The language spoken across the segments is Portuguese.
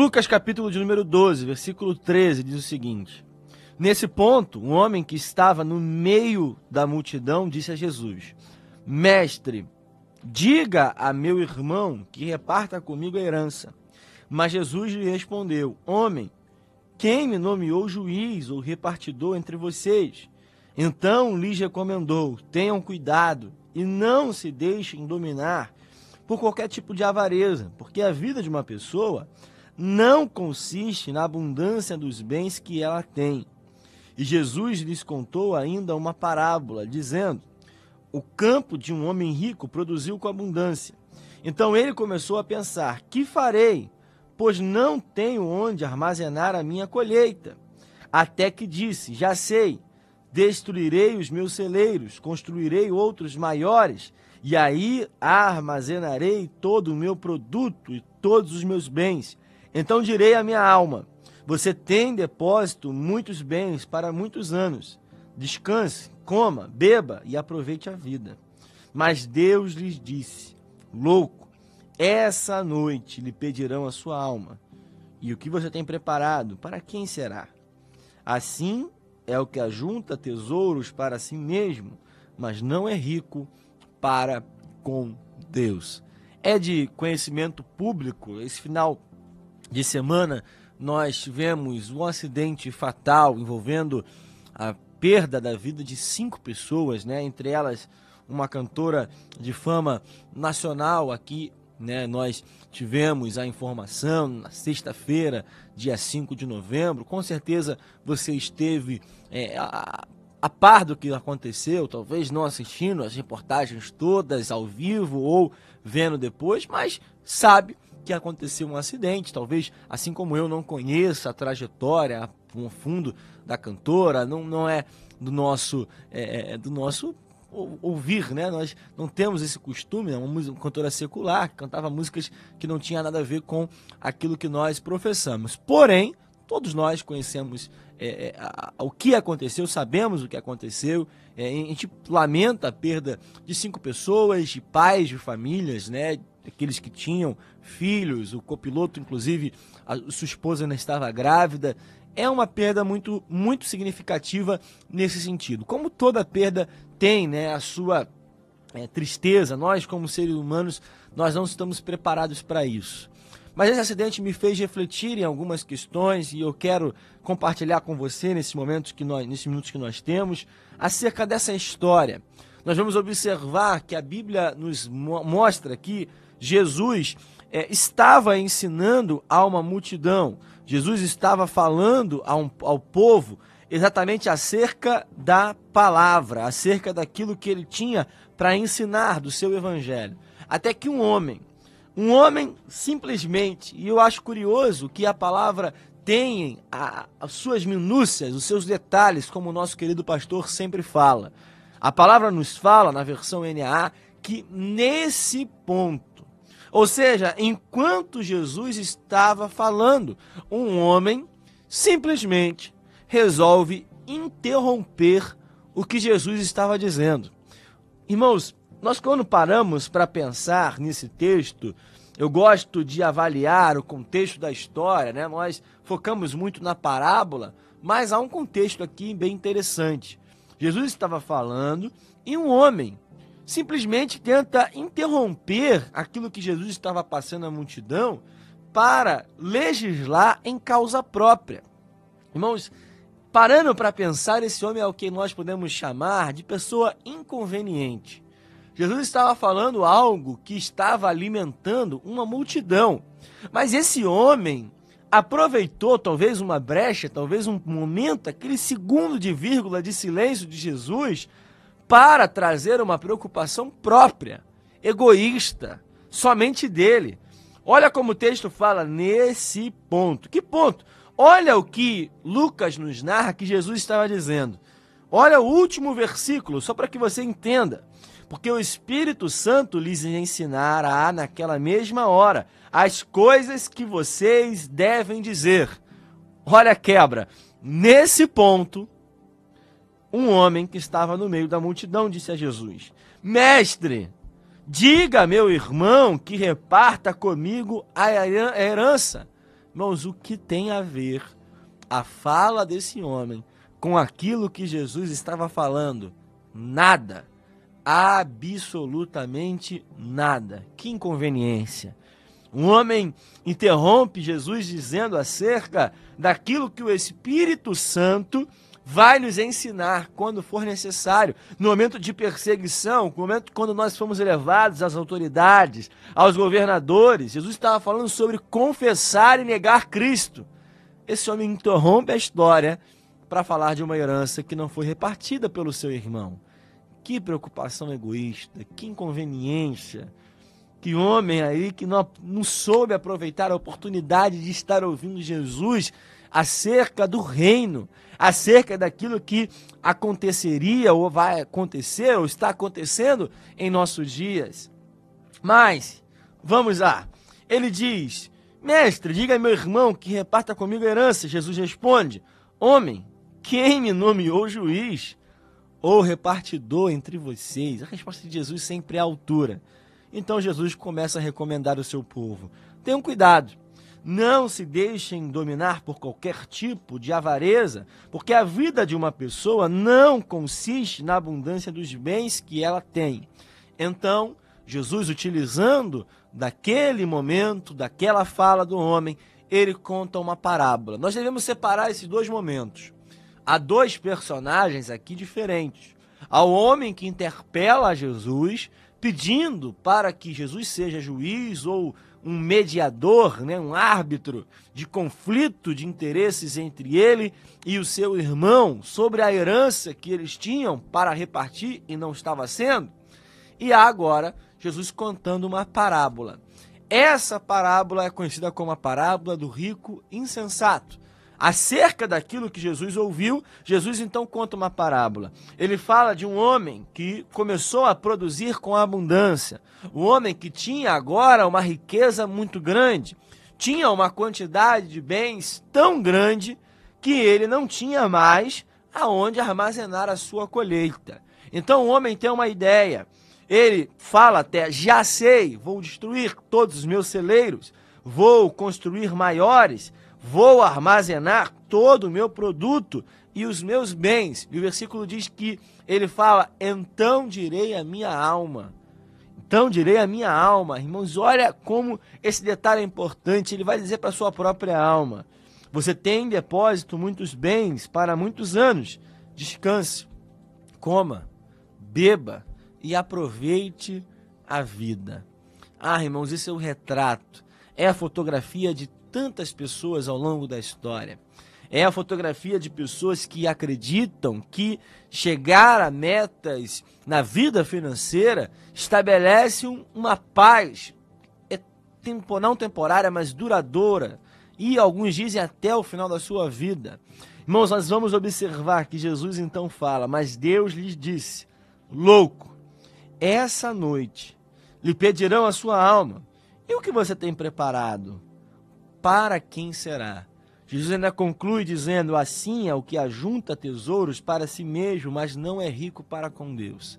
Lucas capítulo de número 12, versículo 13 diz o seguinte: Nesse ponto, um homem que estava no meio da multidão disse a Jesus: Mestre, diga a meu irmão que reparta comigo a herança. Mas Jesus lhe respondeu: Homem, quem me nomeou juiz ou repartidor entre vocês? Então lhes recomendou: Tenham cuidado e não se deixem dominar por qualquer tipo de avareza, porque a vida de uma pessoa não consiste na abundância dos bens que ela tem. E Jesus lhes contou ainda uma parábola, dizendo: O campo de um homem rico produziu com abundância. Então ele começou a pensar: Que farei? Pois não tenho onde armazenar a minha colheita. Até que disse: Já sei, destruirei os meus celeiros, construirei outros maiores, e aí armazenarei todo o meu produto e todos os meus bens então direi à minha alma: Você tem depósito muitos bens para muitos anos. Descanse, coma, beba e aproveite a vida. Mas Deus lhes disse: Louco, essa noite lhe pedirão a sua alma. E o que você tem preparado, para quem será? Assim é o que ajunta tesouros para si mesmo, mas não é rico para com Deus. É de conhecimento público esse final de semana, nós tivemos um acidente fatal envolvendo a perda da vida de cinco pessoas, né? entre elas uma cantora de fama nacional aqui. Né? Nós tivemos a informação na sexta-feira, dia 5 de novembro. Com certeza você esteve é, a, a par do que aconteceu, talvez não assistindo as reportagens todas ao vivo ou vendo depois, mas sabe que aconteceu um acidente. Talvez, assim como eu, não conheça a trajetória a fundo da cantora, não, não é do nosso, é, é, do nosso ouvir, né? Nós não temos esse costume, é uma, música, uma cantora secular que cantava músicas que não tinha nada a ver com aquilo que nós professamos. Porém, todos nós conhecemos é, é a, a, o que aconteceu, sabemos o que aconteceu. É, a gente lamenta a perda de cinco pessoas, de pais, de famílias, né? Aqueles que tinham filhos, o copiloto, inclusive, a sua esposa ainda estava grávida. É uma perda muito, muito significativa nesse sentido. Como toda perda tem né, a sua é, tristeza, nós, como seres humanos, nós não estamos preparados para isso. Mas esse acidente me fez refletir em algumas questões e eu quero compartilhar com você nesses momentos que nós, nesses minutos que nós temos, acerca dessa história. Nós vamos observar que a Bíblia nos mostra que Jesus é, estava ensinando a uma multidão, Jesus estava falando um, ao povo exatamente acerca da palavra, acerca daquilo que ele tinha para ensinar do seu evangelho. Até que um homem, um homem simplesmente, e eu acho curioso que a palavra tem a, as suas minúcias, os seus detalhes, como o nosso querido pastor sempre fala. A palavra nos fala, na versão NAA, que nesse ponto, ou seja, enquanto Jesus estava falando, um homem simplesmente resolve interromper o que Jesus estava dizendo. Irmãos, nós quando paramos para pensar nesse texto, eu gosto de avaliar o contexto da história, né? Nós focamos muito na parábola, mas há um contexto aqui bem interessante. Jesus estava falando e um homem simplesmente tenta interromper aquilo que Jesus estava passando à multidão para legislar em causa própria. Irmãos, parando para pensar, esse homem é o que nós podemos chamar de pessoa inconveniente. Jesus estava falando algo que estava alimentando uma multidão. Mas esse homem aproveitou talvez uma brecha, talvez um momento, aquele segundo de vírgula de silêncio de Jesus para trazer uma preocupação própria, egoísta, somente dele. Olha como o texto fala nesse ponto. Que ponto? Olha o que Lucas nos narra que Jesus estava dizendo. Olha o último versículo, só para que você entenda. Porque o Espírito Santo lhes ensinará naquela mesma hora as coisas que vocês devem dizer. Olha a quebra. Nesse ponto, um homem que estava no meio da multidão disse a Jesus: Mestre, diga a meu irmão que reparta comigo a herança. Irmãos, o que tem a ver a fala desse homem com aquilo que Jesus estava falando? Nada. Absolutamente nada. Que inconveniência. Um homem interrompe Jesus dizendo acerca daquilo que o Espírito Santo vai nos ensinar quando for necessário, no momento de perseguição, no momento quando nós fomos elevados às autoridades, aos governadores. Jesus estava falando sobre confessar e negar Cristo. Esse homem interrompe a história para falar de uma herança que não foi repartida pelo seu irmão. Que preocupação egoísta, que inconveniência. Que homem aí que não, não soube aproveitar a oportunidade de estar ouvindo Jesus acerca do reino, acerca daquilo que aconteceria ou vai acontecer ou está acontecendo em nossos dias. Mas, vamos lá. Ele diz: Mestre, diga a meu irmão que reparta comigo a herança. Jesus responde: Homem, quem me nomeou juiz ou repartidor entre vocês? A resposta de Jesus sempre é a altura. Então Jesus começa a recomendar ao seu povo: tenham cuidado, não se deixem dominar por qualquer tipo de avareza, porque a vida de uma pessoa não consiste na abundância dos bens que ela tem. Então, Jesus, utilizando daquele momento, daquela fala do homem, ele conta uma parábola. Nós devemos separar esses dois momentos. Há dois personagens aqui diferentes. Há o homem que interpela Jesus pedindo para que Jesus seja juiz ou um mediador, né, um árbitro de conflito de interesses entre ele e o seu irmão sobre a herança que eles tinham para repartir e não estava sendo. E há agora Jesus contando uma parábola. Essa parábola é conhecida como a parábola do rico insensato. Acerca daquilo que Jesus ouviu, Jesus então conta uma parábola. Ele fala de um homem que começou a produzir com abundância. Um homem que tinha agora uma riqueza muito grande. Tinha uma quantidade de bens tão grande que ele não tinha mais aonde armazenar a sua colheita. Então o homem tem uma ideia. Ele fala até: já sei, vou destruir todos os meus celeiros, vou construir maiores vou armazenar todo o meu produto e os meus bens. E o versículo diz que ele fala: então direi a minha alma. Então direi a minha alma. Irmãos, olha como esse detalhe é importante. Ele vai dizer para a sua própria alma: Você tem em depósito muitos bens para muitos anos. Descanse, coma, beba e aproveite a vida. Ah, irmãos, isso é o retrato. É a fotografia de tantas pessoas ao longo da história. É a fotografia de pessoas que acreditam que chegar a metas na vida financeira estabelece uma paz é tempo, não temporária, mas duradoura. E alguns dizem até o final da sua vida. Irmãos, nós vamos observar que Jesus então fala: Mas Deus lhes disse, louco, essa noite lhe pedirão a sua alma. E o que você tem preparado? Para quem será? Jesus ainda conclui dizendo: Assim é o que ajunta tesouros para si mesmo, mas não é rico para com Deus.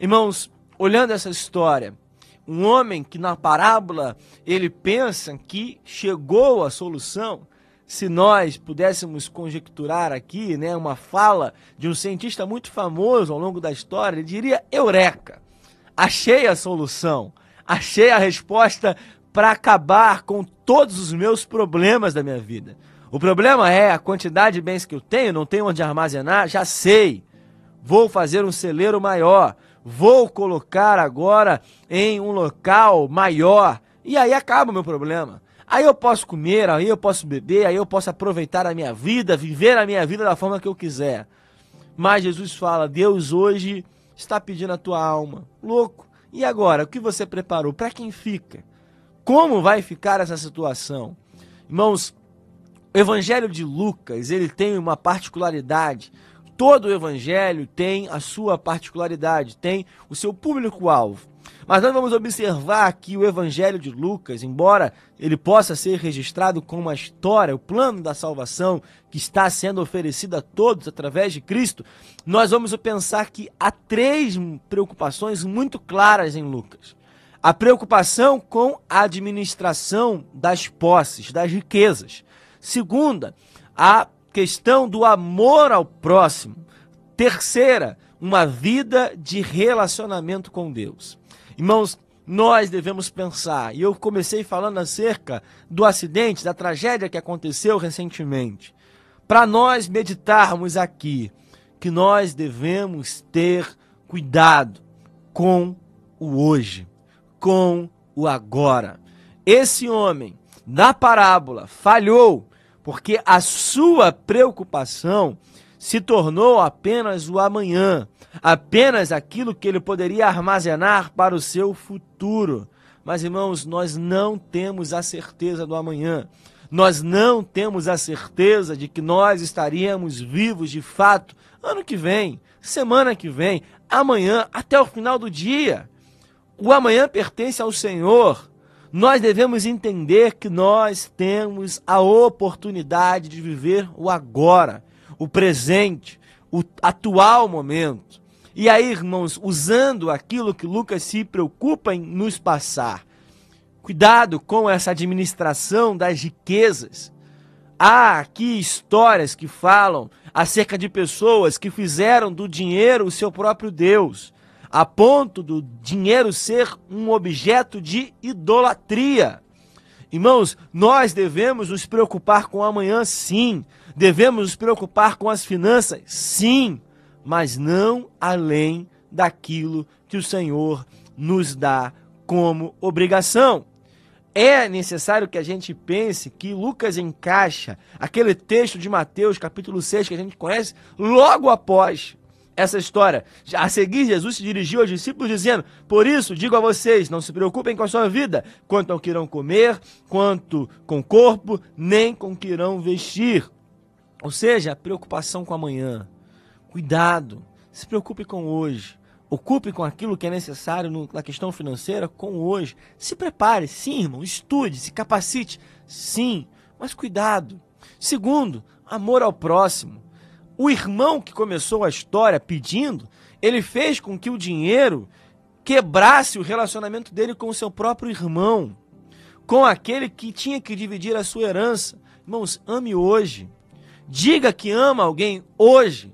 Irmãos, olhando essa história, um homem que na parábola ele pensa que chegou à solução, se nós pudéssemos conjecturar aqui, né, uma fala de um cientista muito famoso ao longo da história, ele diria: Eureka! Achei a solução, achei a resposta para acabar com todos os meus problemas da minha vida. O problema é a quantidade de bens que eu tenho, não tenho onde armazenar, já sei. Vou fazer um celeiro maior, vou colocar agora em um local maior e aí acaba o meu problema. Aí eu posso comer, aí eu posso beber, aí eu posso aproveitar a minha vida, viver a minha vida da forma que eu quiser. Mas Jesus fala: Deus hoje está pedindo a tua alma. Louco. E agora, o que você preparou? Para quem fica? Como vai ficar essa situação? Irmãos, o Evangelho de Lucas, ele tem uma particularidade. Todo o evangelho tem a sua particularidade, tem o seu público-alvo. Mas nós vamos observar que o Evangelho de Lucas, embora ele possa ser registrado como uma história, o plano da salvação que está sendo oferecido a todos através de Cristo, nós vamos pensar que há três preocupações muito claras em Lucas. A preocupação com a administração das posses, das riquezas. Segunda, a questão do amor ao próximo. Terceira, uma vida de relacionamento com Deus. Irmãos, nós devemos pensar, e eu comecei falando acerca do acidente, da tragédia que aconteceu recentemente, para nós meditarmos aqui que nós devemos ter cuidado com o hoje, com o agora. Esse homem, na parábola, falhou porque a sua preocupação se tornou apenas o amanhã, apenas aquilo que ele poderia armazenar para o seu futuro. Mas, irmãos, nós não temos a certeza do amanhã. Nós não temos a certeza de que nós estaríamos vivos de fato ano que vem, semana que vem, amanhã, até o final do dia. O amanhã pertence ao Senhor. Nós devemos entender que nós temos a oportunidade de viver o agora o presente, o atual momento. E aí, irmãos, usando aquilo que Lucas se preocupa em nos passar, cuidado com essa administração das riquezas. Há aqui histórias que falam acerca de pessoas que fizeram do dinheiro o seu próprio Deus, a ponto do dinheiro ser um objeto de idolatria. Irmãos, nós devemos nos preocupar com amanhã, sim. Devemos nos preocupar com as finanças, sim. Mas não além daquilo que o Senhor nos dá como obrigação. É necessário que a gente pense que Lucas encaixa aquele texto de Mateus, capítulo 6, que a gente conhece, logo após essa história. A seguir, Jesus se dirigiu aos discípulos dizendo: Por isso, digo a vocês, não se preocupem com a sua vida, quanto ao que irão comer, quanto com o corpo, nem com o que irão vestir. Ou seja, preocupação com amanhã. Cuidado, se preocupe com hoje. Ocupe com aquilo que é necessário na questão financeira com hoje. Se prepare, sim, irmão. Estude, se capacite, sim. Mas cuidado. Segundo, amor ao próximo. O irmão que começou a história pedindo, ele fez com que o dinheiro quebrasse o relacionamento dele com o seu próprio irmão, com aquele que tinha que dividir a sua herança. Irmãos, ame hoje. Diga que ama alguém hoje.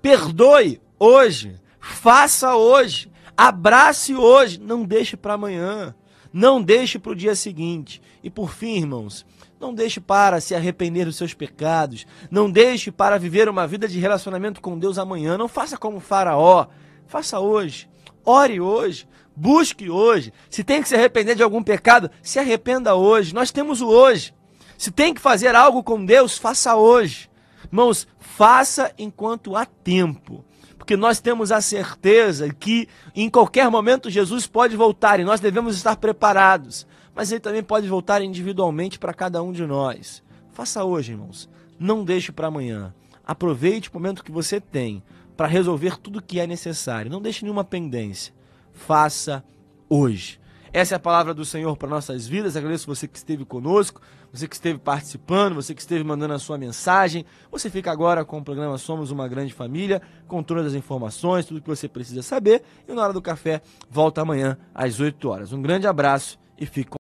Perdoe hoje. Faça hoje. Abrace hoje. Não deixe para amanhã. Não deixe para o dia seguinte. E por fim, irmãos, não deixe para se arrepender dos seus pecados. Não deixe para viver uma vida de relacionamento com Deus amanhã. Não faça como Faraó. Faça hoje. Ore hoje. Busque hoje. Se tem que se arrepender de algum pecado, se arrependa hoje. Nós temos o hoje. Se tem que fazer algo com Deus, faça hoje. Irmãos, faça enquanto há tempo. Porque nós temos a certeza que em qualquer momento Jesus pode voltar e nós devemos estar preparados mas ele também pode voltar individualmente para cada um de nós. Faça hoje, irmãos. Não deixe para amanhã. Aproveite o momento que você tem para resolver tudo o que é necessário. Não deixe nenhuma pendência. Faça hoje. Essa é a palavra do Senhor para nossas vidas. Agradeço você que esteve conosco, você que esteve participando, você que esteve mandando a sua mensagem. Você fica agora com o programa Somos uma Grande Família, com todas as informações, tudo que você precisa saber. E na hora do café, volta amanhã às 8 horas. Um grande abraço e fique com